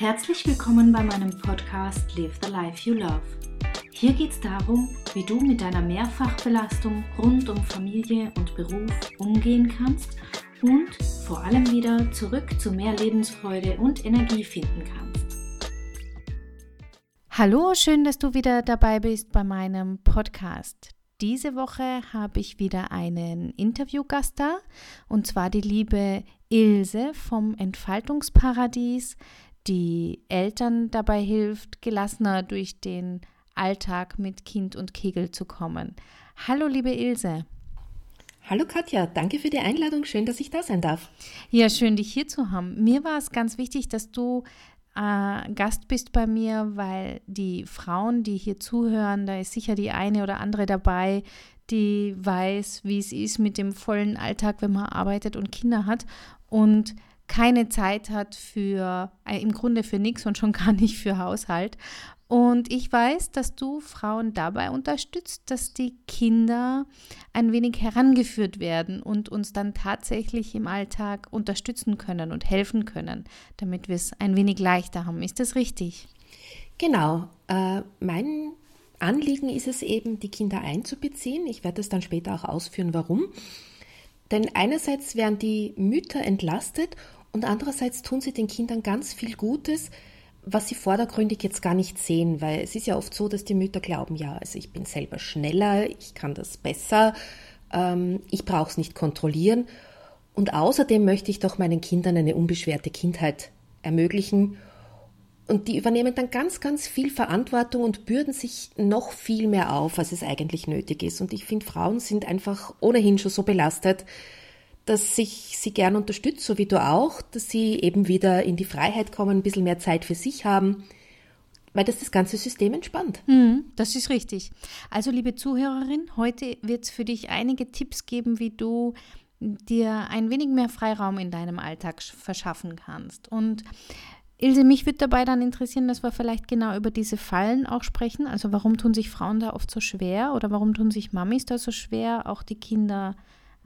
Herzlich willkommen bei meinem Podcast Live the Life You Love. Hier geht es darum, wie du mit deiner Mehrfachbelastung rund um Familie und Beruf umgehen kannst und vor allem wieder zurück zu mehr Lebensfreude und Energie finden kannst. Hallo, schön, dass du wieder dabei bist bei meinem Podcast. Diese Woche habe ich wieder einen Interviewgast da, und zwar die liebe Ilse vom Entfaltungsparadies, die Eltern dabei hilft, gelassener durch den Alltag mit Kind und Kegel zu kommen. Hallo, liebe Ilse. Hallo Katja, danke für die Einladung. Schön, dass ich da sein darf. Ja, schön, dich hier zu haben. Mir war es ganz wichtig, dass du äh, Gast bist bei mir, weil die Frauen, die hier zuhören, da ist sicher die eine oder andere dabei, die weiß, wie es ist mit dem vollen Alltag, wenn man arbeitet und Kinder hat. Und keine Zeit hat für, äh, im Grunde für nichts und schon gar nicht für Haushalt. Und ich weiß, dass du Frauen dabei unterstützt, dass die Kinder ein wenig herangeführt werden und uns dann tatsächlich im Alltag unterstützen können und helfen können, damit wir es ein wenig leichter haben. Ist das richtig? Genau. Äh, mein Anliegen ist es eben, die Kinder einzubeziehen. Ich werde es dann später auch ausführen, warum. Denn einerseits werden die Mütter entlastet und andererseits tun sie den Kindern ganz viel Gutes, was sie vordergründig jetzt gar nicht sehen, weil es ist ja oft so, dass die Mütter glauben, ja, also ich bin selber schneller, ich kann das besser, ähm, ich brauche es nicht kontrollieren. Und außerdem möchte ich doch meinen Kindern eine unbeschwerte Kindheit ermöglichen. Und die übernehmen dann ganz, ganz viel Verantwortung und bürden sich noch viel mehr auf, als es eigentlich nötig ist. Und ich finde, Frauen sind einfach ohnehin schon so belastet, dass ich sie gern unterstütze, so wie du auch, dass sie eben wieder in die Freiheit kommen, ein bisschen mehr Zeit für sich haben, weil das das ganze System entspannt. Mhm, das ist richtig. Also, liebe Zuhörerin, heute wird es für dich einige Tipps geben, wie du dir ein wenig mehr Freiraum in deinem Alltag verschaffen kannst. Und Ilse, mich würde dabei dann interessieren, dass wir vielleicht genau über diese Fallen auch sprechen. Also warum tun sich Frauen da oft so schwer oder warum tun sich Mamis da so schwer, auch die Kinder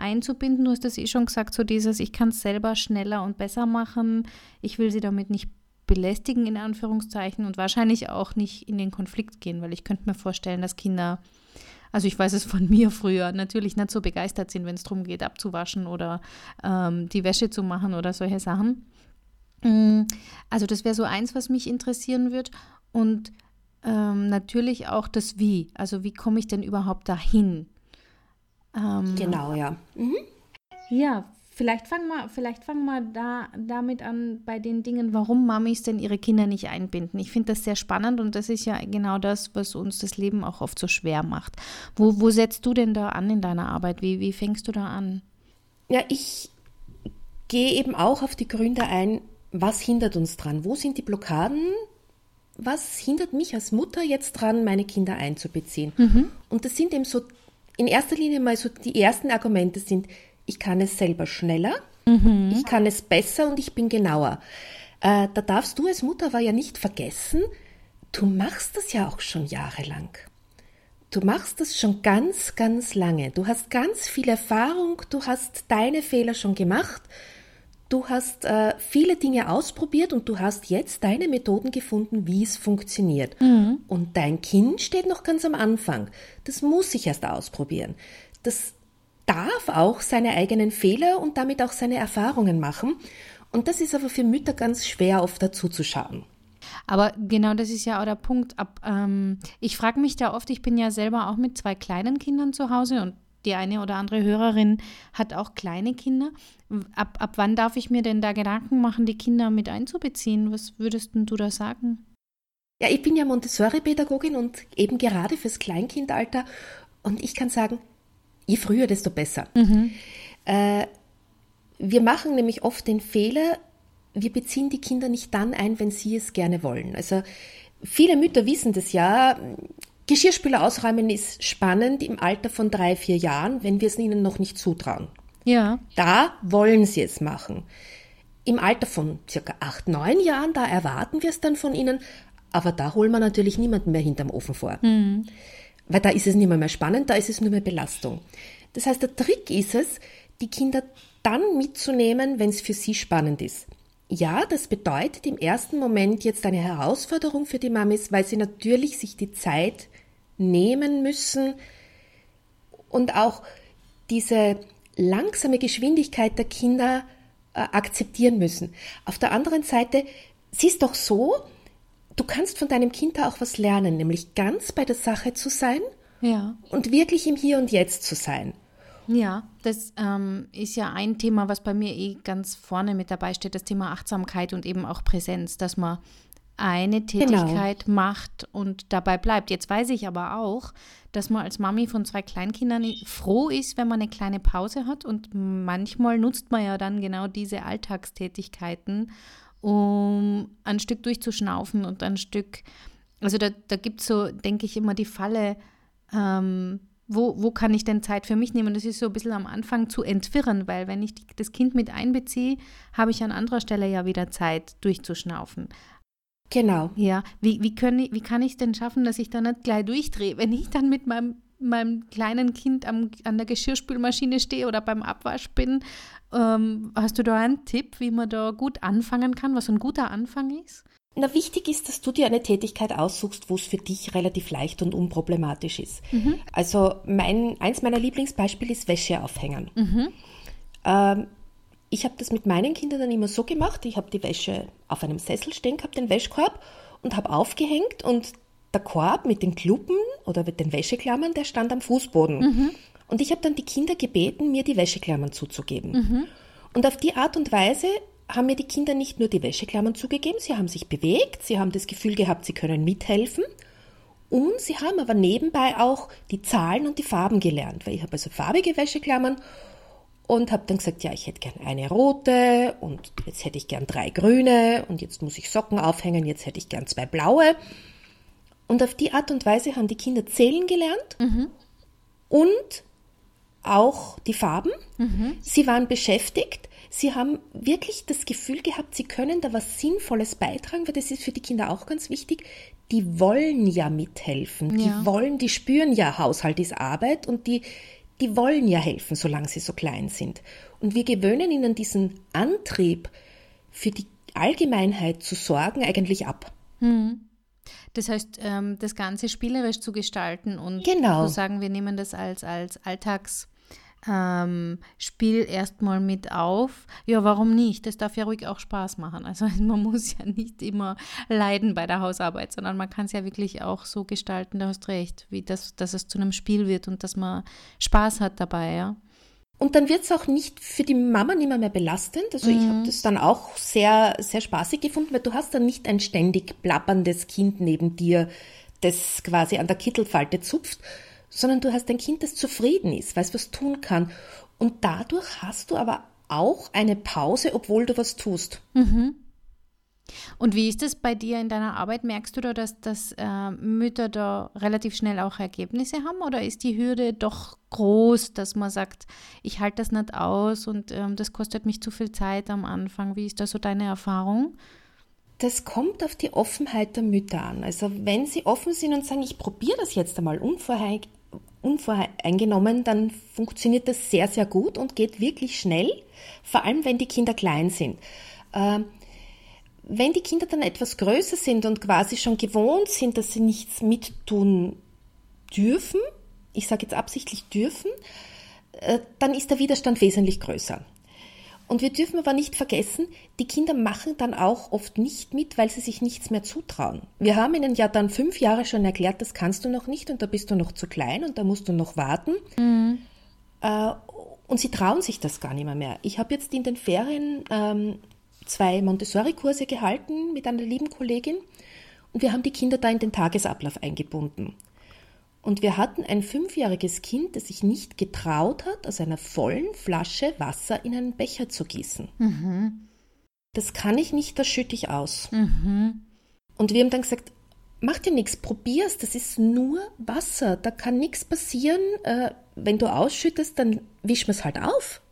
einzubinden. Du hast das eh schon gesagt, so dieses, ich kann es selber schneller und besser machen. Ich will sie damit nicht belästigen, in Anführungszeichen, und wahrscheinlich auch nicht in den Konflikt gehen, weil ich könnte mir vorstellen, dass Kinder, also ich weiß es von mir früher, natürlich nicht so begeistert sind, wenn es darum geht, abzuwaschen oder ähm, die Wäsche zu machen oder solche Sachen. Mm, also das wäre so eins, was mich interessieren wird. Und ähm, natürlich auch das Wie. Also wie komme ich denn überhaupt dahin? Ähm, genau, ja. Mhm. Ja, vielleicht fangen wir, vielleicht fangen wir da, damit an bei den Dingen, warum Mamis denn ihre Kinder nicht einbinden. Ich finde das sehr spannend und das ist ja genau das, was uns das Leben auch oft so schwer macht. Wo, wo setzt du denn da an in deiner Arbeit? Wie, wie fängst du da an? Ja, ich gehe eben auch auf die Gründe ein, was hindert uns dran? Wo sind die Blockaden? Was hindert mich als Mutter jetzt dran, meine Kinder einzubeziehen? Mhm. Und das sind eben so in erster Linie mal so die ersten Argumente sind, ich kann es selber schneller, mhm. ich kann es besser und ich bin genauer. Äh, da darfst du als Mutter aber ja nicht vergessen, du machst das ja auch schon jahrelang. Du machst das schon ganz, ganz lange. Du hast ganz viel Erfahrung, du hast deine Fehler schon gemacht Du hast äh, viele Dinge ausprobiert und du hast jetzt deine Methoden gefunden, wie es funktioniert. Mhm. Und dein Kind steht noch ganz am Anfang. Das muss sich erst ausprobieren. Das darf auch seine eigenen Fehler und damit auch seine Erfahrungen machen. Und das ist aber für Mütter ganz schwer, oft dazu zu schauen. Aber genau das ist ja auch der Punkt. Ab, ähm, ich frage mich da oft, ich bin ja selber auch mit zwei kleinen Kindern zu Hause und die eine oder andere Hörerin hat auch kleine Kinder. Ab, ab wann darf ich mir denn da Gedanken machen, die Kinder mit einzubeziehen? Was würdest du da sagen? Ja, ich bin ja Montessori-Pädagogin und eben gerade fürs Kleinkindalter. Und ich kann sagen, je früher, desto besser. Mhm. Äh, wir machen nämlich oft den Fehler, wir beziehen die Kinder nicht dann ein, wenn sie es gerne wollen. Also viele Mütter wissen das ja. Geschirrspüler ausräumen ist spannend im Alter von drei, vier Jahren, wenn wir es ihnen noch nicht zutrauen. Ja. Da wollen sie es machen. Im Alter von circa acht, neun Jahren, da erwarten wir es dann von ihnen, aber da holen wir natürlich niemanden mehr hinterm Ofen vor. Mhm. Weil da ist es nicht mehr, mehr spannend, da ist es nur mehr Belastung. Das heißt, der Trick ist es, die Kinder dann mitzunehmen, wenn es für sie spannend ist. ja, das bedeutet im ersten Moment jetzt eine Herausforderung für die Mamis, weil sie natürlich sich die Zeit nehmen müssen und auch diese langsame Geschwindigkeit der Kinder äh, akzeptieren müssen. Auf der anderen Seite, siehst doch so, du kannst von deinem Kind da auch was lernen, nämlich ganz bei der Sache zu sein ja. und wirklich im Hier und Jetzt zu sein. Ja, das ähm, ist ja ein Thema, was bei mir eh ganz vorne mit dabei steht, das Thema Achtsamkeit und eben auch Präsenz, dass man eine genau. Tätigkeit genau. macht und dabei bleibt. Jetzt weiß ich aber auch, dass man als Mami von zwei Kleinkindern froh ist, wenn man eine kleine Pause hat und manchmal nutzt man ja dann genau diese Alltagstätigkeiten, um ein Stück durchzuschnaufen und ein Stück, also da, da gibt es so, denke ich, immer die Falle, ähm, wo, wo kann ich denn Zeit für mich nehmen? Das ist so ein bisschen am Anfang zu entwirren, weil wenn ich das Kind mit einbeziehe, habe ich an anderer Stelle ja wieder Zeit durchzuschnaufen. Genau. Ja, wie, wie, können, wie kann ich es denn schaffen, dass ich da nicht gleich durchdrehe? Wenn ich dann mit meinem, meinem kleinen Kind am, an der Geschirrspülmaschine stehe oder beim Abwasch bin, ähm, hast du da einen Tipp, wie man da gut anfangen kann, was ein guter Anfang ist? Na, wichtig ist, dass du dir eine Tätigkeit aussuchst, wo es für dich relativ leicht und unproblematisch ist. Mhm. Also mein, eins meiner Lieblingsbeispiele ist Wäsche aufhängen. Mhm. Ähm, ich habe das mit meinen Kindern dann immer so gemacht, ich habe die Wäsche auf einem Sessel stehen gehabt, den Wäschkorb, und habe aufgehängt und der Korb mit den Kluppen oder mit den Wäscheklammern, der stand am Fußboden. Mhm. Und ich habe dann die Kinder gebeten, mir die Wäscheklammern zuzugeben. Mhm. Und auf die Art und Weise haben mir die Kinder nicht nur die Wäscheklammern zugegeben, sie haben sich bewegt, sie haben das Gefühl gehabt, sie können mithelfen. Und sie haben aber nebenbei auch die Zahlen und die Farben gelernt, weil ich habe also farbige Wäscheklammern und habe dann gesagt, ja, ich hätte gern eine rote und jetzt hätte ich gern drei grüne und jetzt muss ich Socken aufhängen, jetzt hätte ich gern zwei blaue. Und auf die Art und Weise haben die Kinder zählen gelernt mhm. und auch die Farben. Mhm. Sie waren beschäftigt. Sie haben wirklich das Gefühl gehabt, sie können da was Sinnvolles beitragen, weil das ist für die Kinder auch ganz wichtig. Die wollen ja mithelfen. Ja. Die wollen, die spüren ja, Haushalt ist Arbeit und die, die wollen ja helfen, solange sie so klein sind. Und wir gewöhnen ihnen diesen Antrieb, für die Allgemeinheit zu sorgen, eigentlich ab. Hm. Das heißt, ähm, das Ganze spielerisch zu gestalten und genau. zu sagen, wir nehmen das als, als Alltags ähm, Spiel erstmal mit auf. Ja, warum nicht? Das darf ja ruhig auch Spaß machen. Also man muss ja nicht immer leiden bei der Hausarbeit, sondern man kann es ja wirklich auch so gestalten, du hast recht, wie das, dass es zu einem Spiel wird und dass man Spaß hat dabei, ja. Und dann wird es auch nicht für die Mama nicht mehr, mehr belastend. Also mhm. ich habe das dann auch sehr, sehr spaßig gefunden, weil du hast dann nicht ein ständig plapperndes Kind neben dir, das quasi an der Kittelfalte zupft, sondern du hast ein Kind, das zufrieden ist, weiß, was tun kann. Und dadurch hast du aber auch eine Pause, obwohl du was tust. Mhm. Und wie ist es bei dir in deiner Arbeit? Merkst du da, dass, dass äh, Mütter da relativ schnell auch Ergebnisse haben oder ist die Hürde doch groß, dass man sagt, ich halte das nicht aus und ähm, das kostet mich zu viel Zeit am Anfang? Wie ist da so deine Erfahrung? Das kommt auf die Offenheit der Mütter an. Also wenn sie offen sind und sagen, ich probiere das jetzt einmal unvorher, unvoreingenommen, dann funktioniert das sehr, sehr gut und geht wirklich schnell, vor allem wenn die Kinder klein sind. Ähm, wenn die Kinder dann etwas größer sind und quasi schon gewohnt sind, dass sie nichts mittun dürfen, ich sage jetzt absichtlich dürfen, äh, dann ist der Widerstand wesentlich größer. Und wir dürfen aber nicht vergessen, die Kinder machen dann auch oft nicht mit, weil sie sich nichts mehr zutrauen. Wir haben ihnen ja dann fünf Jahre schon erklärt, das kannst du noch nicht und da bist du noch zu klein und da musst du noch warten. Mhm. Äh, und sie trauen sich das gar nicht mehr. mehr. Ich habe jetzt in den Ferien ähm, zwei Montessori-Kurse gehalten mit einer lieben Kollegin und wir haben die Kinder da in den Tagesablauf eingebunden. Und wir hatten ein fünfjähriges Kind, das sich nicht getraut hat, aus einer vollen Flasche Wasser in einen Becher zu gießen. Mhm. Das kann ich nicht, das schütte ich aus. Mhm. Und wir haben dann gesagt, mach dir nichts, probier's, das ist nur Wasser, da kann nichts passieren. Äh, wenn du ausschüttest, dann wischen wir es halt auf.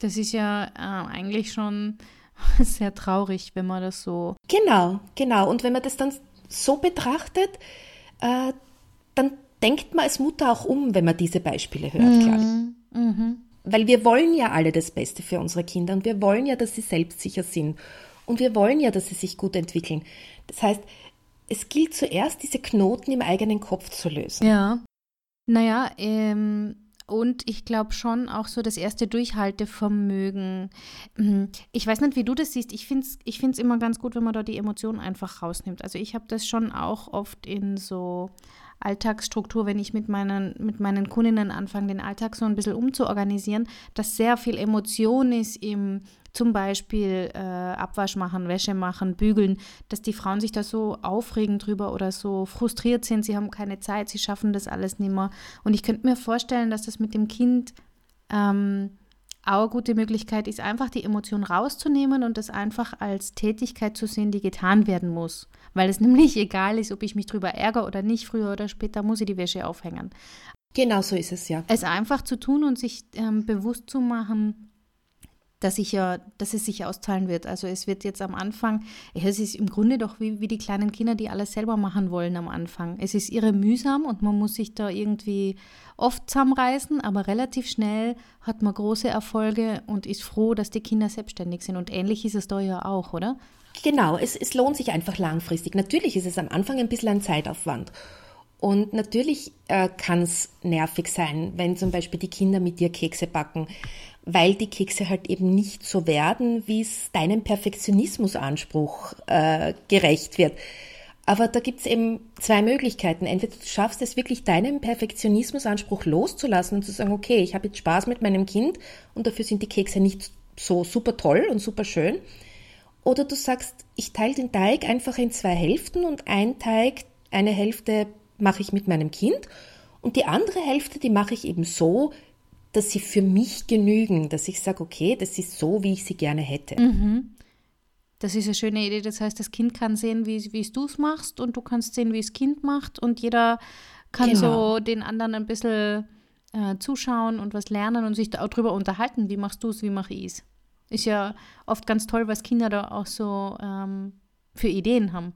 Das ist ja äh, eigentlich schon sehr traurig, wenn man das so. Genau, genau. Und wenn man das dann so betrachtet, äh, dann denkt man als Mutter auch um, wenn man diese Beispiele hört, mhm. glaube ich. Mhm. Weil wir wollen ja alle das Beste für unsere Kinder und wir wollen ja, dass sie selbstsicher sind. Und wir wollen ja, dass sie sich gut entwickeln. Das heißt, es gilt zuerst, diese Knoten im eigenen Kopf zu lösen. Ja. Naja, ähm, und ich glaube schon auch so das erste Durchhaltevermögen. Mhm. Ich weiß nicht, wie du das siehst. Ich finde es ich find's immer ganz gut, wenn man da die Emotionen einfach rausnimmt. Also ich habe das schon auch oft in so Alltagsstruktur, wenn ich mit meinen, mit meinen Kundinnen anfange, den Alltag so ein bisschen umzuorganisieren, dass sehr viel Emotion ist im zum Beispiel äh, Abwasch machen, Wäsche machen, bügeln, dass die Frauen sich da so aufregen drüber oder so frustriert sind, sie haben keine Zeit, sie schaffen das alles nicht mehr. Und ich könnte mir vorstellen, dass das mit dem Kind ähm, auch eine gute Möglichkeit ist, einfach die Emotion rauszunehmen und das einfach als Tätigkeit zu sehen, die getan werden muss. Weil es nämlich egal ist, ob ich mich drüber ärgere oder nicht, früher oder später muss ich die Wäsche aufhängen. Genau so ist es ja. Es einfach zu tun und sich ähm, bewusst zu machen, dass, ich ja, dass es sich auszahlen wird. Also es wird jetzt am Anfang, es ist im Grunde doch wie, wie die kleinen Kinder, die alles selber machen wollen am Anfang. Es ist irre mühsam und man muss sich da irgendwie oft zusammenreißen, aber relativ schnell hat man große Erfolge und ist froh, dass die Kinder selbstständig sind. Und ähnlich ist es da ja auch, oder? Genau, es, es lohnt sich einfach langfristig. Natürlich ist es am Anfang ein bisschen ein Zeitaufwand. Und natürlich äh, kann es nervig sein, wenn zum Beispiel die Kinder mit dir Kekse backen weil die Kekse halt eben nicht so werden, wie es deinem Perfektionismusanspruch äh, gerecht wird. Aber da gibt's eben zwei Möglichkeiten. Entweder du schaffst es wirklich, deinem Perfektionismusanspruch loszulassen und zu sagen, okay, ich habe jetzt Spaß mit meinem Kind und dafür sind die Kekse nicht so super toll und super schön. Oder du sagst, ich teile den Teig einfach in zwei Hälften und ein Teig, eine Hälfte mache ich mit meinem Kind und die andere Hälfte, die mache ich eben so, dass sie für mich genügen, dass ich sage, okay, das ist so, wie ich sie gerne hätte. Mhm. Das ist eine schöne Idee. Das heißt, das Kind kann sehen, wie, wie du es machst und du kannst sehen, wie das Kind macht und jeder kann genau. so den anderen ein bisschen äh, zuschauen und was lernen und sich da auch drüber unterhalten. Wie machst du es, wie mache ich es? Ist ja oft ganz toll, was Kinder da auch so ähm, für Ideen haben.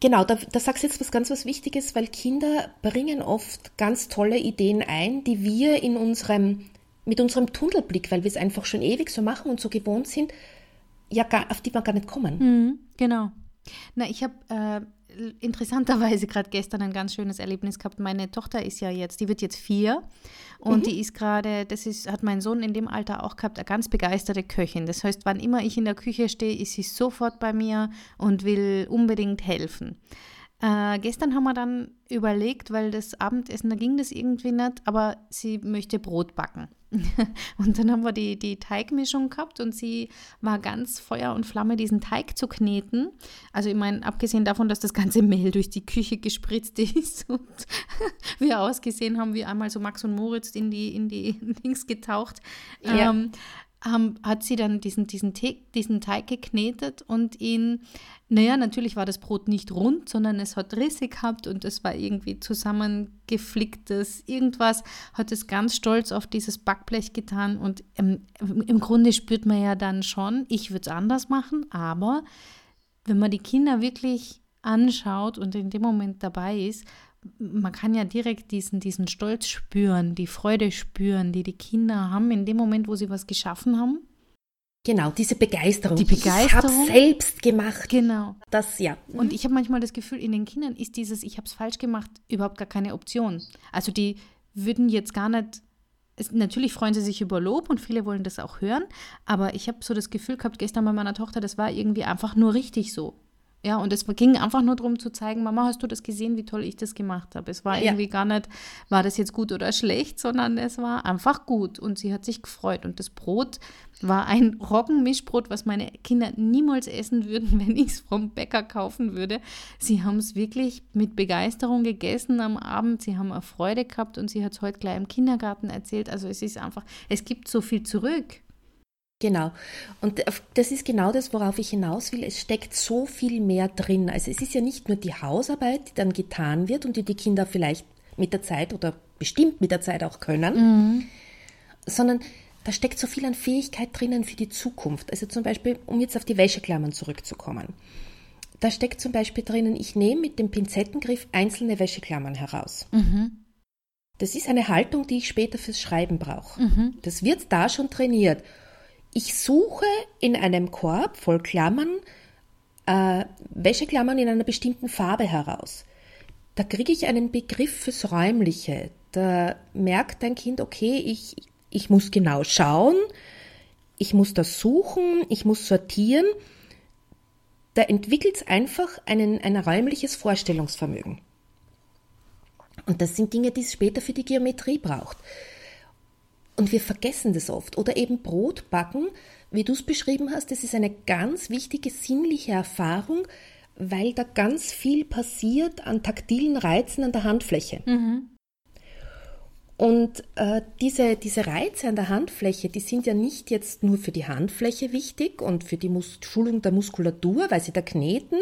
Genau, da, da sagst du jetzt was ganz was Wichtiges, weil Kinder bringen oft ganz tolle Ideen ein, die wir in unserem, mit unserem Tunnelblick, weil wir es einfach schon ewig so machen und so gewohnt sind, ja, gar, auf die wir gar nicht kommen. Mhm, genau. Na, ich habe äh, interessanterweise gerade gestern ein ganz schönes Erlebnis gehabt. Meine Tochter ist ja jetzt, die wird jetzt vier und mhm. die ist gerade, das ist, hat mein Sohn in dem Alter auch gehabt, eine ganz begeisterte Köchin. Das heißt, wann immer ich in der Küche stehe, ist sie sofort bei mir und will unbedingt helfen. Äh, gestern haben wir dann überlegt, weil das Abendessen, da ging das irgendwie nicht, aber sie möchte Brot backen. und dann haben wir die, die Teigmischung gehabt und sie war ganz Feuer und Flamme, diesen Teig zu kneten. Also ich meine, abgesehen davon, dass das ganze Mehl durch die Küche gespritzt ist und wir ausgesehen haben wie einmal so Max und Moritz in die, in die Dings getaucht. Ja. Ähm, haben, hat sie dann diesen, diesen, diesen Teig geknetet und ihn, naja, natürlich war das Brot nicht rund, sondern es hat Risse gehabt und es war irgendwie zusammengeflicktes irgendwas, hat es ganz stolz auf dieses Backblech getan und im, im Grunde spürt man ja dann schon, ich würde es anders machen, aber wenn man die Kinder wirklich anschaut und in dem Moment dabei ist, man kann ja direkt diesen, diesen Stolz spüren, die Freude spüren, die die Kinder haben in dem Moment, wo sie was geschaffen haben. Genau, diese Begeisterung. Die Begeisterung. Ich habe selbst gemacht. Genau. Das ja. Und ich habe manchmal das Gefühl, in den Kindern ist dieses Ich habe es falsch gemacht überhaupt gar keine Option. Also die würden jetzt gar nicht es, natürlich freuen sie sich über Lob und viele wollen das auch hören, aber ich habe so das Gefühl gehabt gestern bei meiner Tochter, das war irgendwie einfach nur richtig so. Ja, und es ging einfach nur darum zu zeigen, Mama, hast du das gesehen, wie toll ich das gemacht habe? Es war ja. irgendwie gar nicht, war das jetzt gut oder schlecht, sondern es war einfach gut und sie hat sich gefreut. Und das Brot war ein Roggenmischbrot, was meine Kinder niemals essen würden, wenn ich es vom Bäcker kaufen würde. Sie haben es wirklich mit Begeisterung gegessen am Abend. Sie haben eine Freude gehabt und sie hat es heute gleich im Kindergarten erzählt. Also es ist einfach, es gibt so viel zurück. Genau. Und das ist genau das, worauf ich hinaus will. Es steckt so viel mehr drin. Also es ist ja nicht nur die Hausarbeit, die dann getan wird und die die Kinder vielleicht mit der Zeit oder bestimmt mit der Zeit auch können, mhm. sondern da steckt so viel an Fähigkeit drinnen für die Zukunft. Also zum Beispiel, um jetzt auf die Wäscheklammern zurückzukommen. Da steckt zum Beispiel drinnen, ich nehme mit dem Pinzettengriff einzelne Wäscheklammern heraus. Mhm. Das ist eine Haltung, die ich später fürs Schreiben brauche. Mhm. Das wird da schon trainiert ich suche in einem Korb voll Klammern äh, Wäscheklammern in einer bestimmten Farbe heraus. Da kriege ich einen Begriff fürs Räumliche. Da merkt dein Kind, okay, ich, ich muss genau schauen, ich muss das suchen, ich muss sortieren. Da entwickelt es einfach einen, ein räumliches Vorstellungsvermögen. Und das sind Dinge, die es später für die Geometrie braucht. Und wir vergessen das oft. Oder eben Brot backen, wie du es beschrieben hast, das ist eine ganz wichtige sinnliche Erfahrung, weil da ganz viel passiert an taktilen Reizen an der Handfläche. Mhm. Und äh, diese, diese Reize an der Handfläche, die sind ja nicht jetzt nur für die Handfläche wichtig und für die Mus Schulung der Muskulatur, weil sie da kneten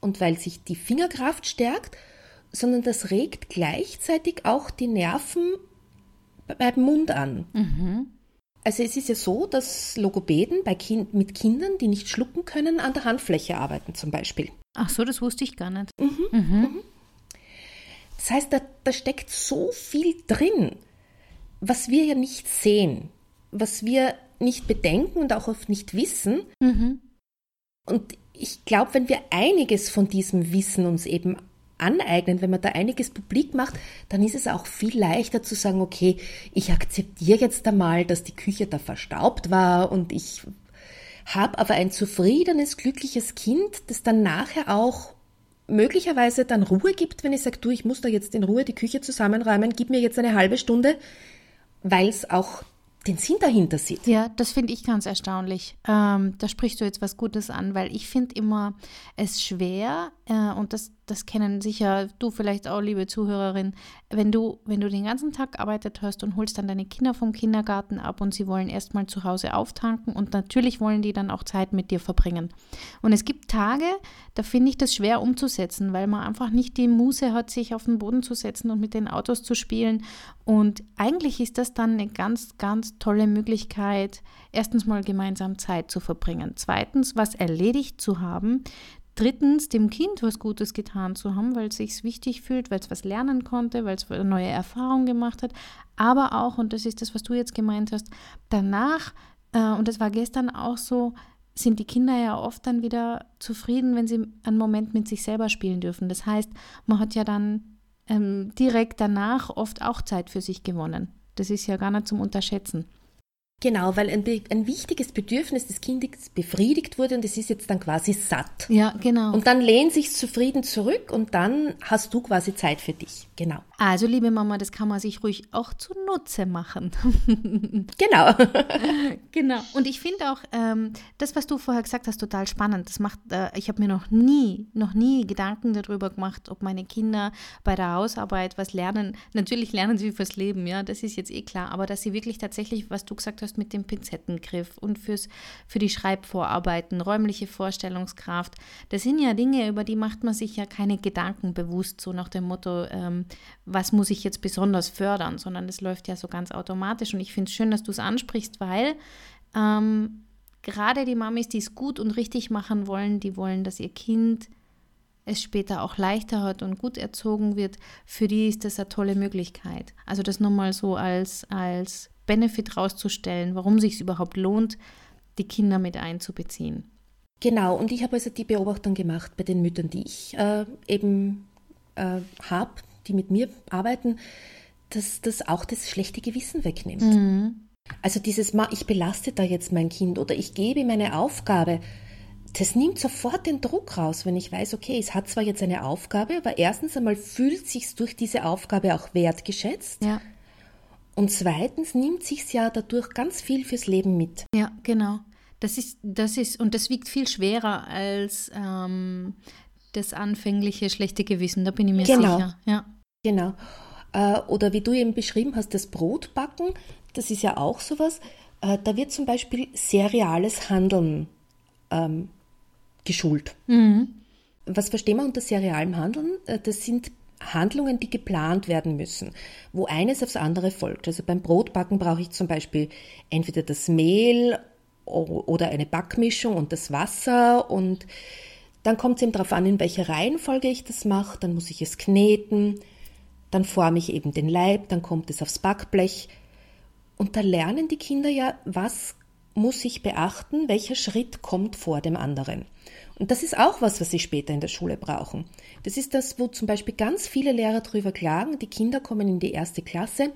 und weil sich die Fingerkraft stärkt, sondern das regt gleichzeitig auch die Nerven beim Mund an. Mhm. Also es ist ja so, dass Logopäden bei kind, mit Kindern, die nicht schlucken können, an der Handfläche arbeiten zum Beispiel. Ach so, das wusste ich gar nicht. Mhm. Mhm. mhm. Das heißt, da, da steckt so viel drin, was wir ja nicht sehen, was wir nicht bedenken und auch oft nicht wissen. Mhm. Und ich glaube, wenn wir einiges von diesem Wissen uns eben aneignen, wenn man da einiges publik macht, dann ist es auch viel leichter zu sagen, okay, ich akzeptiere jetzt einmal, dass die Küche da verstaubt war und ich habe aber ein zufriedenes, glückliches Kind, das dann nachher auch möglicherweise dann Ruhe gibt, wenn ich sage, du, ich muss da jetzt in Ruhe die Küche zusammenräumen, gib mir jetzt eine halbe Stunde, weil es auch den Sinn dahinter sieht. Ja, das finde ich ganz erstaunlich. Ähm, da sprichst du jetzt was Gutes an, weil ich finde immer es schwer, äh, und das, das kennen sicher du vielleicht auch, liebe Zuhörerin, wenn du, wenn du den ganzen Tag gearbeitet hast und holst dann deine Kinder vom Kindergarten ab und sie wollen erstmal zu Hause auftanken und natürlich wollen die dann auch Zeit mit dir verbringen. Und es gibt Tage, da finde ich das schwer umzusetzen, weil man einfach nicht die Muße hat, sich auf den Boden zu setzen und mit den Autos zu spielen. Und eigentlich ist das dann eine ganz, ganz tolle Möglichkeit, erstens mal gemeinsam Zeit zu verbringen, zweitens was erledigt zu haben, Drittens, dem Kind was Gutes getan zu haben, weil es sich wichtig fühlt, weil es was lernen konnte, weil es eine neue Erfahrung gemacht hat. Aber auch, und das ist das, was du jetzt gemeint hast, danach, äh, und das war gestern auch so, sind die Kinder ja oft dann wieder zufrieden, wenn sie einen Moment mit sich selber spielen dürfen. Das heißt, man hat ja dann ähm, direkt danach oft auch Zeit für sich gewonnen. Das ist ja gar nicht zum Unterschätzen. Genau, weil ein, ein, wichtiges Bedürfnis des Kindes befriedigt wurde und es ist jetzt dann quasi satt. Ja, genau. Und dann lehnt sich zufrieden zurück und dann hast du quasi Zeit für dich. Genau. Also, liebe Mama, das kann man sich ruhig auch zunutze machen. genau. genau. Und ich finde auch ähm, das, was du vorher gesagt hast, total spannend. Das macht, äh, ich habe mir noch nie, noch nie Gedanken darüber gemacht, ob meine Kinder bei der Hausarbeit was lernen. Natürlich lernen sie fürs Leben, ja, das ist jetzt eh klar, aber dass sie wirklich tatsächlich, was du gesagt hast, mit dem Pinzettengriff und fürs, für die Schreibvorarbeiten, räumliche Vorstellungskraft. Das sind ja Dinge, über die macht man sich ja keine Gedanken bewusst, so nach dem Motto, ähm, was muss ich jetzt besonders fördern, sondern das läuft ja so ganz automatisch. Und ich finde es schön, dass du es ansprichst, weil ähm, gerade die Mamis, die es gut und richtig machen wollen, die wollen, dass ihr Kind es später auch leichter hat und gut erzogen wird, für die ist das eine tolle Möglichkeit. Also das nochmal so als, als Benefit rauszustellen, warum sich es überhaupt lohnt, die Kinder mit einzubeziehen. Genau, und ich habe also die Beobachtung gemacht bei den Müttern, die ich äh, eben äh, habe, die mit mir arbeiten, dass das auch das schlechte Gewissen wegnimmt. Mhm. Also dieses Mal, ich belaste da jetzt mein Kind oder ich gebe meine Aufgabe, das nimmt sofort den Druck raus, wenn ich weiß, okay, es hat zwar jetzt eine Aufgabe, aber erstens einmal fühlt sich durch diese Aufgabe auch wertgeschätzt. Ja. Und zweitens nimmt sich ja dadurch ganz viel fürs Leben mit. Ja, genau. Das ist, das ist, und das wiegt viel schwerer als ähm, das anfängliche schlechte Gewissen, da bin ich mir genau. sicher. Ja. Genau. Äh, oder wie du eben beschrieben hast, das Brotbacken, das ist ja auch sowas. Äh, da wird zum Beispiel seriales Handeln ähm, geschult. Mhm. Was verstehen wir unter serialem Handeln? Äh, das sind Handlungen, die geplant werden müssen, wo eines aufs andere folgt. Also beim Brotbacken brauche ich zum Beispiel entweder das Mehl oder eine Backmischung und das Wasser und dann kommt es eben darauf an, in welcher Reihenfolge ich das mache. Dann muss ich es kneten, dann forme ich eben den Leib, dann kommt es aufs Backblech. Und da lernen die Kinder ja, was muss ich beachten, welcher Schritt kommt vor dem anderen. Und das ist auch was, was sie später in der Schule brauchen. Das ist das, wo zum Beispiel ganz viele Lehrer drüber klagen. Die Kinder kommen in die erste Klasse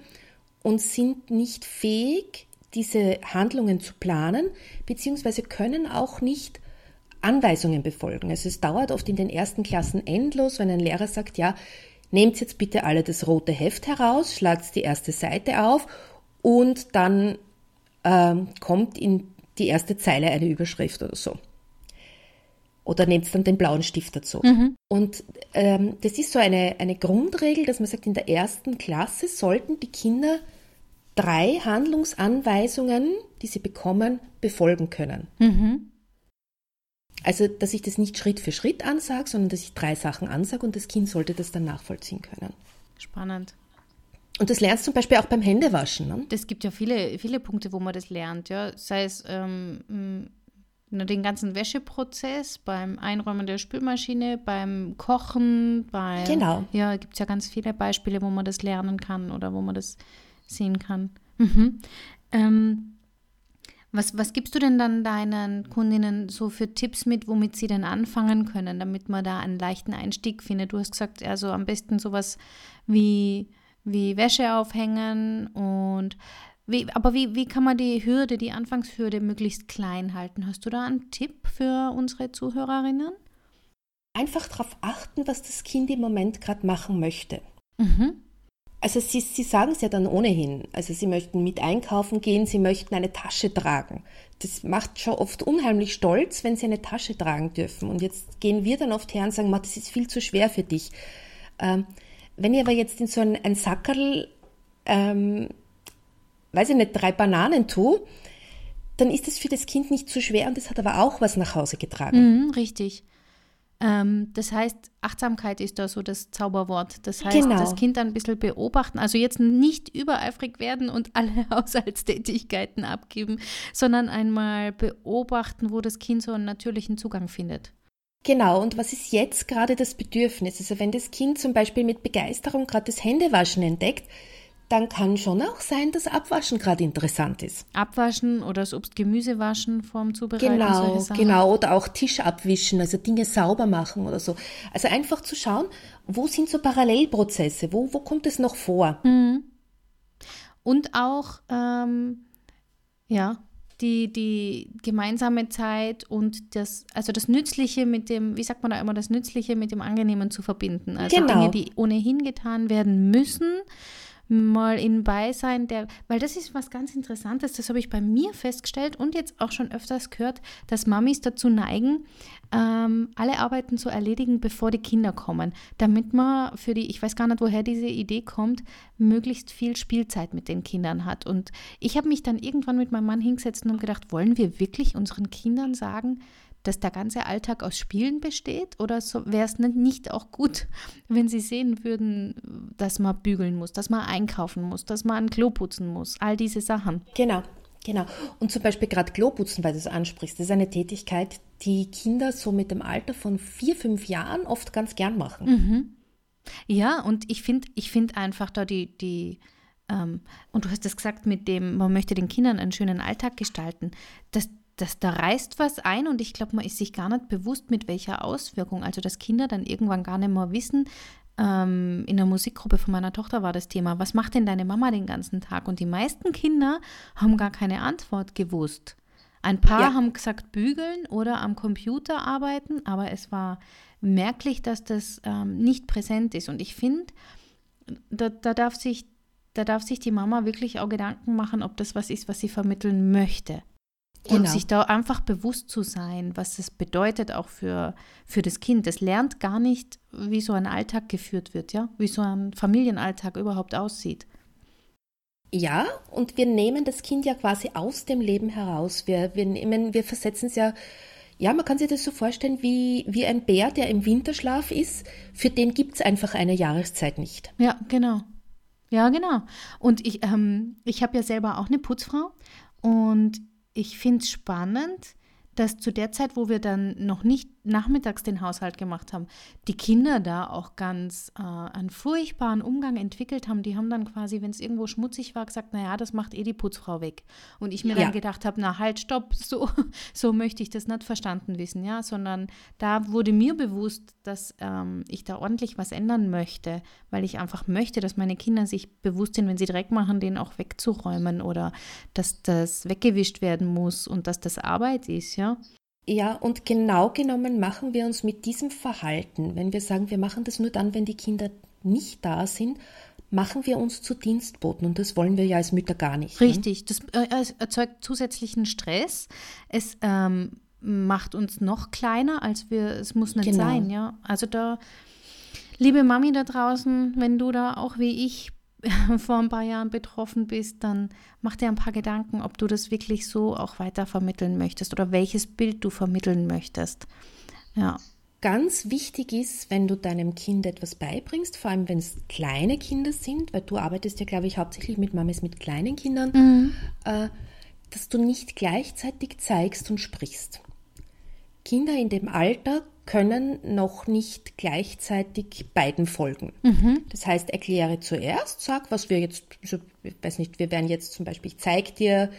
und sind nicht fähig, diese Handlungen zu planen, beziehungsweise können auch nicht Anweisungen befolgen. Also es dauert oft in den ersten Klassen endlos, wenn ein Lehrer sagt, ja, nehmt jetzt bitte alle das rote Heft heraus, schlagt die erste Seite auf und dann ähm, kommt in die erste Zeile eine Überschrift oder so. Oder nehmt dann den blauen Stift dazu. Mhm. Und ähm, das ist so eine, eine Grundregel, dass man sagt, in der ersten Klasse sollten die Kinder drei Handlungsanweisungen, die sie bekommen, befolgen können. Mhm. Also, dass ich das nicht Schritt für Schritt ansage, sondern dass ich drei Sachen ansage und das Kind sollte das dann nachvollziehen können. Spannend. Und das lernst du zum Beispiel auch beim Händewaschen. Ne? Das gibt ja viele, viele Punkte, wo man das lernt, ja. Sei es ähm, den ganzen Wäscheprozess, beim Einräumen der Spülmaschine, beim Kochen, beim Genau. Ja, gibt es ja ganz viele Beispiele, wo man das lernen kann oder wo man das sehen kann. Mhm. Ähm, was, was gibst du denn dann deinen Kundinnen so für Tipps mit, womit sie denn anfangen können, damit man da einen leichten Einstieg findet? Du hast gesagt, also am besten sowas wie, wie Wäsche aufhängen und wie, aber wie, wie kann man die Hürde, die Anfangshürde möglichst klein halten? Hast du da einen Tipp für unsere Zuhörerinnen? Einfach darauf achten, was das Kind im Moment gerade machen möchte. Mhm. Also sie, sie sagen es ja dann ohnehin. Also sie möchten mit einkaufen gehen, sie möchten eine Tasche tragen. Das macht schon oft unheimlich stolz, wenn sie eine Tasche tragen dürfen. Und jetzt gehen wir dann oft her und sagen, das ist viel zu schwer für dich. Ähm, wenn ihr aber jetzt in so ein, ein Sackerl, ähm, weiß ich nicht, drei Bananen tue, dann ist es für das Kind nicht zu schwer und es hat aber auch was nach Hause getragen. Mhm, richtig. Ähm, das heißt, Achtsamkeit ist da so das Zauberwort. Das heißt, genau. das Kind ein bisschen beobachten, also jetzt nicht übereifrig werden und alle Haushaltstätigkeiten abgeben, sondern einmal beobachten, wo das Kind so einen natürlichen Zugang findet. Genau, und was ist jetzt gerade das Bedürfnis? Also wenn das Kind zum Beispiel mit Begeisterung gerade das Händewaschen entdeckt, dann kann schon auch sein, dass Abwaschen gerade interessant ist. Abwaschen oder das Obst Gemüse waschen vorm Zubereiten. Genau, genau. Oder auch Tisch abwischen, also Dinge sauber machen oder so. Also einfach zu schauen, wo sind so Parallelprozesse, wo, wo kommt es noch vor? Mhm. Und auch, ähm, ja, die, die gemeinsame Zeit und das, also das Nützliche mit dem, wie sagt man da immer, das Nützliche mit dem Angenehmen zu verbinden. Also genau. Dinge, die ohnehin getan werden müssen, mal in Beisein der, weil das ist was ganz Interessantes, das habe ich bei mir festgestellt und jetzt auch schon öfters gehört, dass Mamis dazu neigen, ähm, alle Arbeiten zu erledigen, bevor die Kinder kommen, damit man für die, ich weiß gar nicht, woher diese Idee kommt, möglichst viel Spielzeit mit den Kindern hat. Und ich habe mich dann irgendwann mit meinem Mann hingesetzt und gedacht, wollen wir wirklich unseren Kindern sagen, dass der ganze Alltag aus Spielen besteht? Oder so, wäre es nicht auch gut, wenn sie sehen würden, dass man bügeln muss, dass man einkaufen muss, dass man ein Klo putzen muss, all diese Sachen? Genau. Genau. Und zum Beispiel gerade Kloputzen, weil du es ansprichst, das ist eine Tätigkeit, die Kinder so mit dem Alter von vier, fünf Jahren oft ganz gern machen. Mhm. Ja, und ich finde ich find einfach da die, die ähm, und du hast es gesagt mit dem, man möchte den Kindern einen schönen Alltag gestalten. Das, das, da reißt was ein und ich glaube, man ist sich gar nicht bewusst, mit welcher Auswirkung. Also, dass Kinder dann irgendwann gar nicht mehr wissen, ähm, in der Musikgruppe von meiner Tochter war das Thema, was macht denn deine Mama den ganzen Tag? Und die meisten Kinder haben gar keine Antwort gewusst. Ein paar ja. haben gesagt, bügeln oder am Computer arbeiten, aber es war merklich, dass das ähm, nicht präsent ist. Und ich finde, da, da, darf sich, da darf sich die Mama wirklich auch Gedanken machen, ob das was ist, was sie vermitteln möchte. Genau. Und sich da einfach bewusst zu sein, was es bedeutet auch für, für das Kind. Es lernt gar nicht, wie so ein Alltag geführt wird, ja, wie so ein Familienalltag überhaupt aussieht. Ja, und wir nehmen das Kind ja quasi aus dem Leben heraus. Wir, wir nehmen, wir versetzen es ja, ja, man kann sich das so vorstellen wie, wie ein Bär, der im Winterschlaf ist. Für den gibt es einfach eine Jahreszeit nicht. Ja, genau. Ja, genau. Und ich, ähm, ich habe ja selber auch eine Putzfrau und ich finde es spannend, dass zu der Zeit, wo wir dann noch nicht nachmittags den Haushalt gemacht haben, die Kinder da auch ganz äh, einen furchtbaren Umgang entwickelt haben. Die haben dann quasi, wenn es irgendwo schmutzig war, gesagt, naja, das macht eh die Putzfrau weg. Und ich mir ja. dann gedacht habe, na halt, stopp, so, so möchte ich das nicht verstanden wissen, ja, sondern da wurde mir bewusst, dass ähm, ich da ordentlich was ändern möchte, weil ich einfach möchte, dass meine Kinder sich bewusst sind, wenn sie Dreck machen, den auch wegzuräumen oder dass das weggewischt werden muss und dass das Arbeit ist, ja. Ja, und genau genommen machen wir uns mit diesem Verhalten, wenn wir sagen, wir machen das nur dann, wenn die Kinder nicht da sind, machen wir uns zu Dienstboten und das wollen wir ja als Mütter gar nicht. Ne? Richtig, das äh, erzeugt zusätzlichen Stress. Es ähm, macht uns noch kleiner, als wir es muss nicht genau. sein, ja. Also da, liebe Mami da draußen, wenn du da auch wie ich vor ein paar Jahren betroffen bist, dann mach dir ein paar Gedanken, ob du das wirklich so auch weiter vermitteln möchtest oder welches Bild du vermitteln möchtest. Ja. Ganz wichtig ist, wenn du deinem Kind etwas beibringst, vor allem wenn es kleine Kinder sind, weil du arbeitest ja, glaube ich, hauptsächlich mit Mamis mit kleinen Kindern, mhm. äh, dass du nicht gleichzeitig zeigst und sprichst. Kinder in dem Alter können noch nicht gleichzeitig beiden folgen. Mhm. Das heißt, erkläre zuerst, sag, was wir jetzt, ich weiß nicht, wir werden jetzt zum Beispiel, ich zeige dir,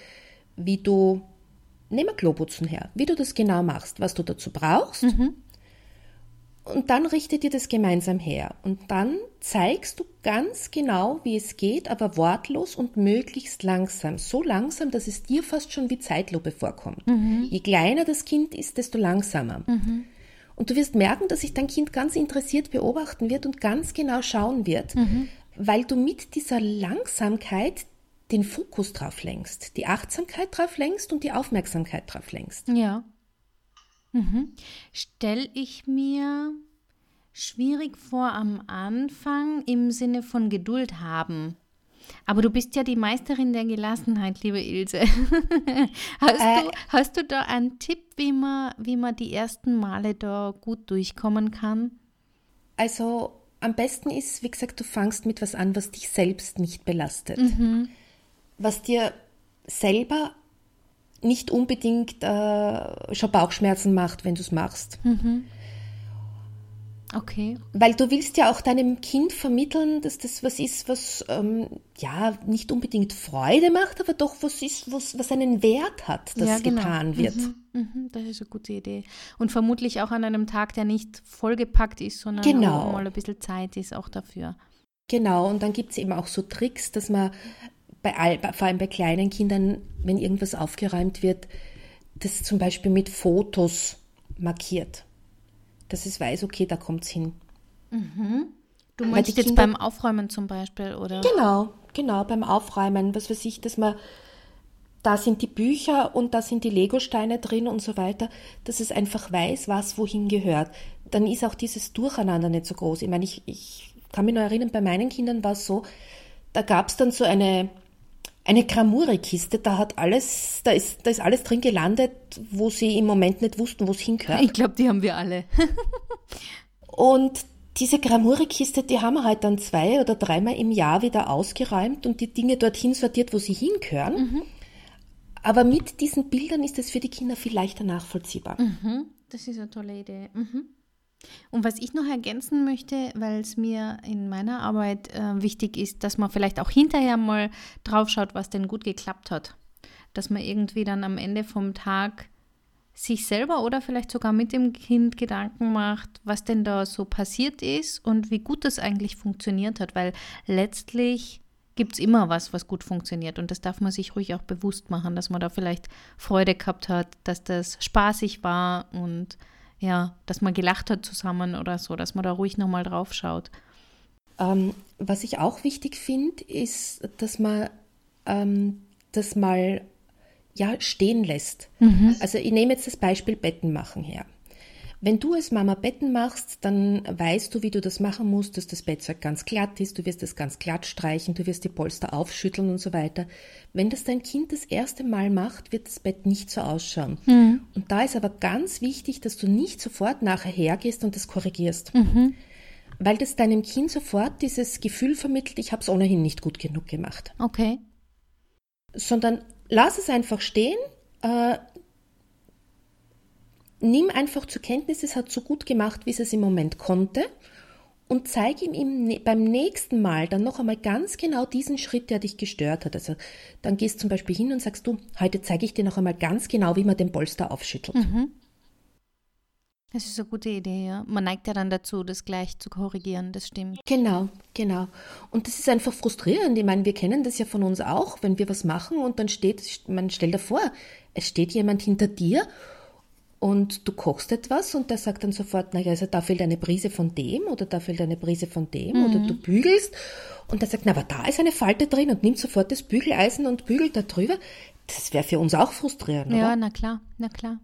wie du, wir Kloputzen her, wie du das genau machst, was du dazu brauchst. Mhm. Und dann richtet ihr das gemeinsam her. Und dann zeigst du ganz genau, wie es geht, aber wortlos und möglichst langsam. So langsam, dass es dir fast schon wie Zeitlupe vorkommt. Mhm. Je kleiner das Kind ist, desto langsamer. Mhm. Und du wirst merken, dass sich dein Kind ganz interessiert beobachten wird und ganz genau schauen wird, mhm. weil du mit dieser Langsamkeit den Fokus drauf lenkst, die Achtsamkeit drauf lenkst und die Aufmerksamkeit drauf lenkst. Ja. Mhm. Stell ich mir schwierig vor am Anfang im Sinne von Geduld haben. Aber du bist ja die Meisterin der Gelassenheit, liebe Ilse. hast, äh, du, hast du da einen Tipp, wie man, wie man die ersten Male da gut durchkommen kann? Also am besten ist, wie gesagt, du fangst mit was an, was dich selbst nicht belastet. Mhm. Was dir selber nicht unbedingt äh, schon Bauchschmerzen macht, wenn du es machst. Mhm. Okay. Weil du willst ja auch deinem Kind vermitteln, dass das was ist, was ähm, ja nicht unbedingt Freude macht, aber doch was ist, was, was einen Wert hat, dass ja, genau. getan wird. Mhm, mhm, das ist eine gute Idee. Und vermutlich auch an einem Tag, der nicht vollgepackt ist, sondern genau. mal ein bisschen Zeit ist auch dafür. Genau, und dann gibt es eben auch so Tricks, dass man bei all, vor allem bei kleinen Kindern, wenn irgendwas aufgeräumt wird, das zum Beispiel mit Fotos markiert dass es weiß, okay, da kommt es hin. Mhm. Du meinst jetzt Kinder, beim Aufräumen zum Beispiel, oder? Genau, genau, beim Aufräumen, was weiß ich, dass man, da sind die Bücher und da sind die Legosteine drin und so weiter, dass es einfach weiß, was wohin gehört. Dann ist auch dieses Durcheinander nicht so groß. Ich meine, ich, ich kann mich noch erinnern, bei meinen Kindern war es so, da gab es dann so eine, eine Gramure-Kiste, da hat alles, da ist, da ist alles drin gelandet, wo sie im Moment nicht wussten, wo es hingehört. Ich glaube, die haben wir alle. und diese Gramure-Kiste, die haben wir halt dann zwei oder dreimal im Jahr wieder ausgeräumt und die Dinge dorthin sortiert, wo sie hingehören. Mhm. Aber mit diesen Bildern ist es für die Kinder viel leichter nachvollziehbar. Mhm. Das ist eine tolle Idee. Mhm. Und was ich noch ergänzen möchte, weil es mir in meiner Arbeit äh, wichtig ist, dass man vielleicht auch hinterher mal drauf schaut, was denn gut geklappt hat. Dass man irgendwie dann am Ende vom Tag sich selber oder vielleicht sogar mit dem Kind Gedanken macht, was denn da so passiert ist und wie gut das eigentlich funktioniert hat, weil letztlich gibt es immer was, was gut funktioniert und das darf man sich ruhig auch bewusst machen, dass man da vielleicht Freude gehabt hat, dass das spaßig war und ja, dass man gelacht hat zusammen oder so, dass man da ruhig nochmal drauf schaut. Ähm, was ich auch wichtig finde, ist, dass man ähm, das mal ja, stehen lässt. Mhm. Also ich nehme jetzt das Beispiel Betten machen her. Wenn du als Mama Betten machst, dann weißt du, wie du das machen musst, dass das Bettzeug ganz glatt ist, du wirst es ganz glatt streichen, du wirst die Polster aufschütteln und so weiter. Wenn das dein Kind das erste Mal macht, wird das Bett nicht so ausschauen. Mhm. Und da ist aber ganz wichtig, dass du nicht sofort nachher hergehst und das korrigierst. Mhm. Weil das deinem Kind sofort dieses Gefühl vermittelt, ich habe es ohnehin nicht gut genug gemacht. Okay. Sondern lass es einfach stehen, äh, nimm einfach zur Kenntnis, es hat so gut gemacht, wie es es im Moment konnte und zeig ihm im, beim nächsten Mal dann noch einmal ganz genau diesen Schritt, der dich gestört hat. Also dann gehst du zum Beispiel hin und sagst du, heute zeige ich dir noch einmal ganz genau, wie man den Polster aufschüttelt. Mhm. Das ist eine gute Idee, ja. Man neigt ja dann dazu, das gleich zu korrigieren, das stimmt. Genau, genau. Und das ist einfach frustrierend. Ich meine, wir kennen das ja von uns auch, wenn wir was machen und dann steht, man stellt davor, es steht jemand hinter dir und du kochst etwas und der sagt dann sofort, naja, also da fehlt eine Prise von dem oder da fehlt eine Prise von dem mhm. oder du bügelst und der sagt, na, aber da ist eine Falte drin und nimmt sofort das Bügeleisen und bügelt da drüber. Das wäre für uns auch frustrierend, Ja, oder? na klar, na klar.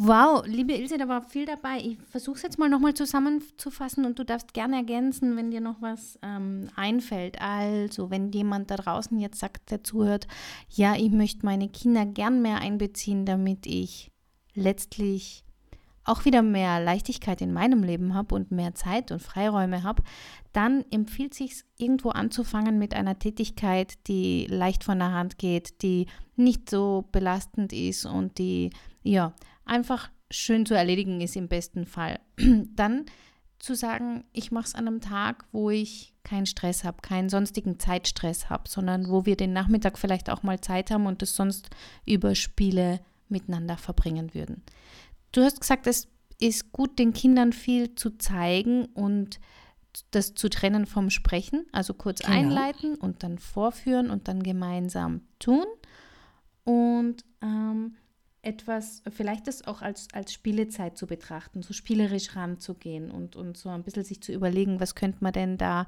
Wow, liebe Ilse, da war viel dabei. Ich versuche es jetzt mal nochmal zusammenzufassen und du darfst gerne ergänzen, wenn dir noch was ähm, einfällt. Also, wenn jemand da draußen jetzt sagt, der zuhört, ja, ich möchte meine Kinder gern mehr einbeziehen, damit ich letztlich auch wieder mehr Leichtigkeit in meinem Leben habe und mehr Zeit und Freiräume habe, dann empfiehlt sich irgendwo anzufangen mit einer Tätigkeit, die leicht von der Hand geht, die nicht so belastend ist und die ja einfach schön zu erledigen ist im besten Fall. Dann zu sagen, ich mache es an einem Tag, wo ich keinen Stress habe, keinen sonstigen Zeitstress habe, sondern wo wir den Nachmittag vielleicht auch mal Zeit haben und das sonst über Spiele miteinander verbringen würden. Du hast gesagt, es ist gut, den Kindern viel zu zeigen und das zu trennen vom Sprechen, also kurz genau. einleiten und dann vorführen und dann gemeinsam tun. Und ähm, etwas, vielleicht das auch als, als Spielezeit zu betrachten, so spielerisch ranzugehen und, und so ein bisschen sich zu überlegen, was könnte man denn da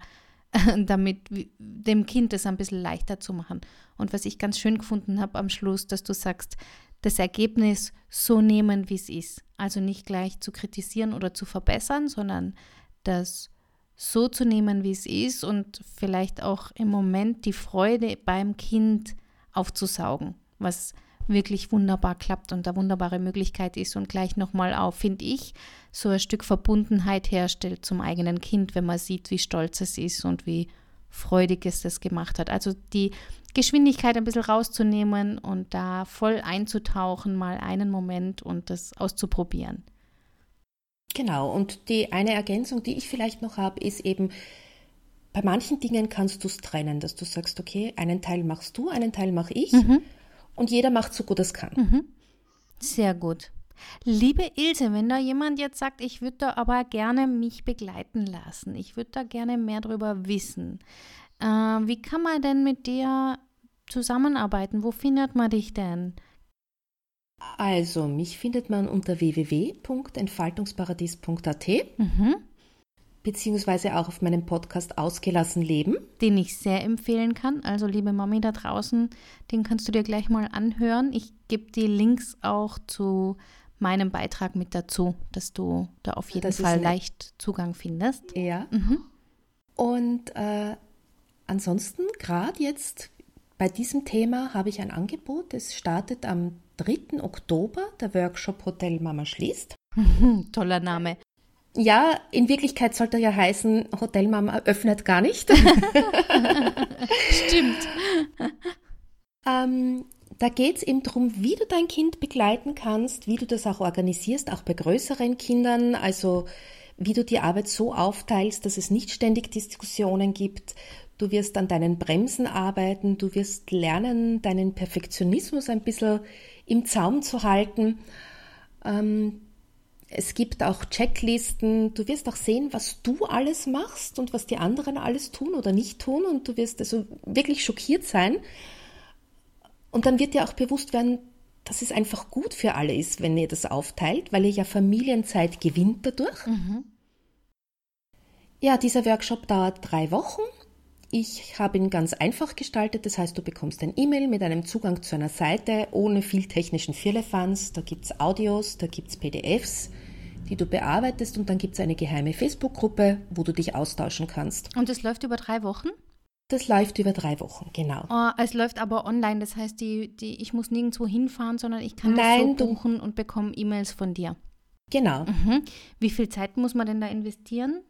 damit dem Kind das ein bisschen leichter zu machen. Und was ich ganz schön gefunden habe am Schluss, dass du sagst, das Ergebnis so nehmen, wie es ist. Also nicht gleich zu kritisieren oder zu verbessern, sondern das so zu nehmen, wie es ist und vielleicht auch im Moment die Freude beim Kind aufzusaugen, was wirklich wunderbar klappt und da wunderbare Möglichkeit ist und gleich nochmal auch, finde ich, so ein Stück Verbundenheit herstellt zum eigenen Kind, wenn man sieht, wie stolz es ist und wie freudig es das gemacht hat. Also die Geschwindigkeit ein bisschen rauszunehmen und da voll einzutauchen, mal einen Moment und das auszuprobieren. Genau, und die eine Ergänzung, die ich vielleicht noch habe, ist eben, bei manchen Dingen kannst du es trennen, dass du sagst, okay, einen Teil machst du, einen Teil mache ich. Mhm und jeder macht so gut es kann. Mhm. Sehr gut. Liebe Ilse, wenn da jemand jetzt sagt, ich würde da aber gerne mich begleiten lassen, ich würde da gerne mehr darüber wissen, äh, wie kann man denn mit dir zusammenarbeiten? Wo findet man dich denn? Also, mich findet man unter www.entfaltungsparadies.at. Mhm beziehungsweise auch auf meinem Podcast Ausgelassen Leben. Den ich sehr empfehlen kann. Also liebe Mami da draußen, den kannst du dir gleich mal anhören. Ich gebe die Links auch zu meinem Beitrag mit dazu, dass du da auf jeden das Fall leicht Zugang findest. Ja. Mhm. Und äh, ansonsten, gerade jetzt bei diesem Thema habe ich ein Angebot. Es startet am 3. Oktober. Der Workshop Hotel Mama schließt. Toller Name. Ja, in Wirklichkeit sollte ja heißen, Hotelmama öffnet gar nicht. Stimmt. ähm, da geht es eben darum, wie du dein Kind begleiten kannst, wie du das auch organisierst, auch bei größeren Kindern, also wie du die Arbeit so aufteilst, dass es nicht ständig Diskussionen gibt. Du wirst an deinen Bremsen arbeiten, du wirst lernen, deinen Perfektionismus ein bisschen im Zaum zu halten. Ähm, es gibt auch Checklisten. Du wirst auch sehen, was du alles machst und was die anderen alles tun oder nicht tun. Und du wirst also wirklich schockiert sein. Und dann wird dir auch bewusst werden, dass es einfach gut für alle ist, wenn ihr das aufteilt, weil ihr ja Familienzeit gewinnt dadurch. Mhm. Ja, dieser Workshop dauert drei Wochen. Ich habe ihn ganz einfach gestaltet, das heißt, du bekommst ein E-Mail mit einem Zugang zu einer Seite ohne viel technischen Firlefanz. Da gibt es Audios, da gibt es PDFs, die du bearbeitest und dann gibt es eine geheime Facebook-Gruppe, wo du dich austauschen kannst. Und das läuft über drei Wochen? Das läuft über drei Wochen, genau. Oh, es läuft aber online, das heißt, die, die, ich muss nirgendwo hinfahren, sondern ich kann Nein, das so buchen und bekomme E-Mails von dir. Genau. Mhm. Wie viel Zeit muss man denn da investieren?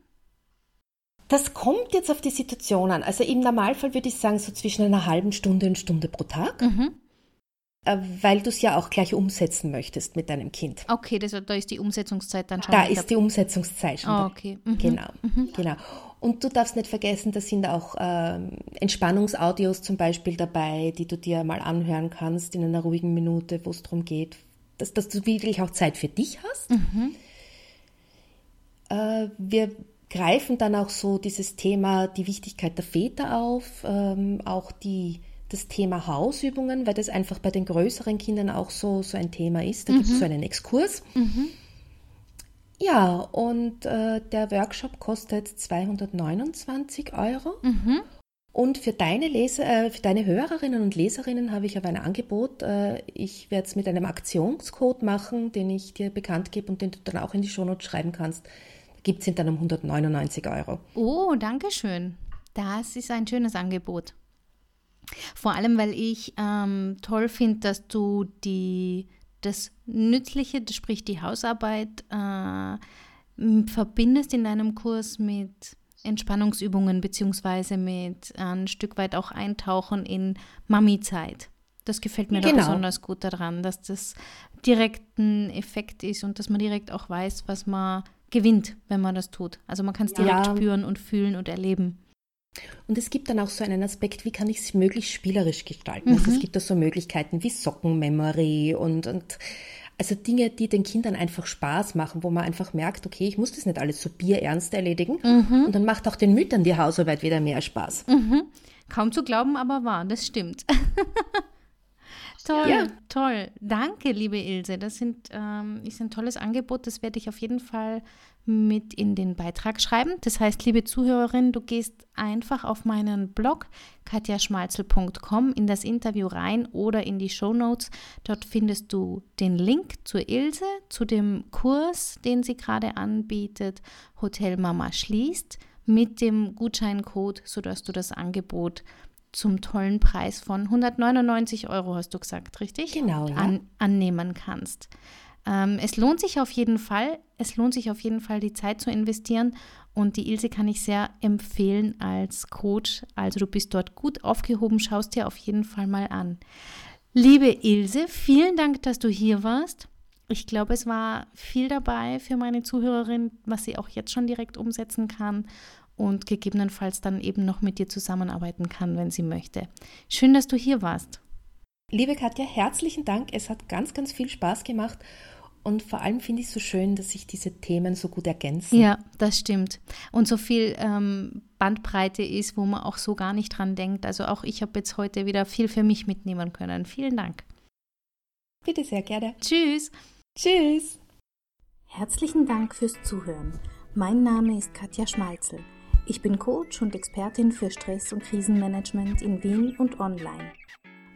Das kommt jetzt auf die Situation an. Also im Normalfall würde ich sagen, so zwischen einer halben Stunde und Stunde pro Tag. Mhm. Äh, weil du es ja auch gleich umsetzen möchtest mit deinem Kind. Okay, das, da ist die Umsetzungszeit dann schon. Da ist die Umsetzungszeit schon. Oh, okay. Mhm. Genau, mhm. genau. Und du darfst nicht vergessen, da sind auch ähm, Entspannungsaudios zum Beispiel dabei, die du dir mal anhören kannst in einer ruhigen Minute, wo es darum geht, dass, dass du wirklich auch Zeit für dich hast. Mhm. Äh, wir greifen dann auch so dieses Thema, die Wichtigkeit der Väter auf, ähm, auch die das Thema Hausübungen, weil das einfach bei den größeren Kindern auch so, so ein Thema ist. Da mhm. gibt es so einen Exkurs. Mhm. Ja, und äh, der Workshop kostet 229 Euro. Mhm. Und für deine, Leser, äh, für deine Hörerinnen und Leserinnen habe ich aber ein Angebot. Äh, ich werde es mit einem Aktionscode machen, den ich dir bekannt gebe und den du dann auch in die Shownotes schreiben kannst. Da gibt es ihn dann um 199 Euro. Oh, danke schön. Das ist ein schönes Angebot. Vor allem, weil ich ähm, toll finde, dass du die, das Nützliche, sprich die Hausarbeit, äh, verbindest in deinem Kurs mit Entspannungsübungen beziehungsweise mit äh, ein Stück weit auch Eintauchen in Mami-Zeit. Das gefällt mir genau. da besonders gut daran, dass das direkt ein Effekt ist und dass man direkt auch weiß, was man gewinnt, wenn man das tut. Also man kann es direkt ja. spüren und fühlen und erleben. Und es gibt dann auch so einen Aspekt, wie kann ich es möglichst spielerisch gestalten? Mhm. Also es mhm. gibt da so Möglichkeiten wie Sockenmemory und, und also Dinge, die den Kindern einfach Spaß machen, wo man einfach merkt, okay, ich muss das nicht alles so bierernst erledigen. Mhm. Und dann macht auch den Müttern die Hausarbeit wieder mehr Spaß. Mhm. Kaum zu glauben, aber wahr, das stimmt. toll, ja. toll. Danke, liebe Ilse. Das sind, ähm, ist ein tolles Angebot. Das werde ich auf jeden Fall mit in den Beitrag schreiben. Das heißt, liebe Zuhörerin, du gehst einfach auf meinen Blog katjaschmalzel.com in das Interview rein oder in die Show Notes. Dort findest du den Link zur Ilse, zu dem Kurs, den sie gerade anbietet, Hotel Mama schließt, mit dem Gutscheincode, sodass du das Angebot zum tollen Preis von 199 Euro, hast du gesagt, richtig? Genau. Ja. An, annehmen kannst. Ähm, es lohnt sich auf jeden Fall. Es lohnt sich auf jeden Fall, die Zeit zu investieren. Und die Ilse kann ich sehr empfehlen als Coach. Also du bist dort gut aufgehoben. Schaust dir auf jeden Fall mal an. Liebe Ilse, vielen Dank, dass du hier warst. Ich glaube, es war viel dabei für meine Zuhörerin, was sie auch jetzt schon direkt umsetzen kann und gegebenenfalls dann eben noch mit dir zusammenarbeiten kann, wenn sie möchte. Schön, dass du hier warst. Liebe Katja, herzlichen Dank. Es hat ganz, ganz viel Spaß gemacht. Und vor allem finde ich es so schön, dass sich diese Themen so gut ergänzen. Ja, das stimmt. Und so viel ähm, Bandbreite ist, wo man auch so gar nicht dran denkt. Also auch ich habe jetzt heute wieder viel für mich mitnehmen können. Vielen Dank. Bitte sehr gerne. Tschüss. Tschüss. Herzlichen Dank fürs Zuhören. Mein Name ist Katja Schmalzel. Ich bin Coach und Expertin für Stress- und Krisenmanagement in Wien und online.